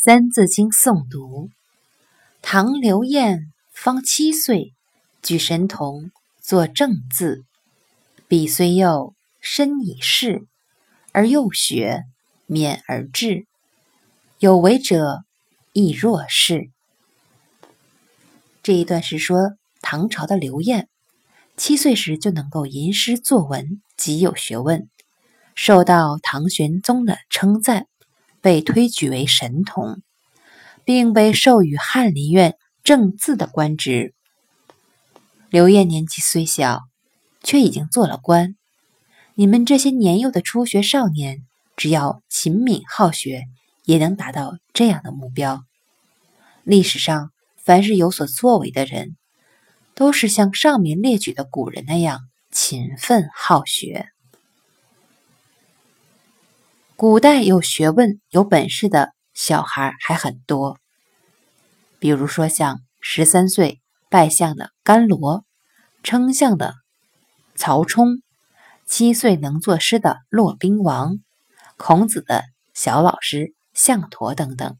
三字经诵读：唐刘晏方七岁，举神童，作正字。彼虽幼，身已仕，而幼学，勉而志。有为者亦若是。这一段是说唐朝的刘晏，七岁时就能够吟诗作文，极有学问，受到唐玄宗的称赞。被推举为神童，并被授予翰林院正字的官职。刘晏年纪虽小，却已经做了官。你们这些年幼的初学少年，只要勤敏好学，也能达到这样的目标。历史上，凡是有所作为的人，都是像上面列举的古人那样勤奋好学。古代有学问、有本事的小孩还很多，比如说像十三岁拜相的甘罗，称相的曹冲，七岁能作诗的骆宾王，孔子的小老师项陀等等。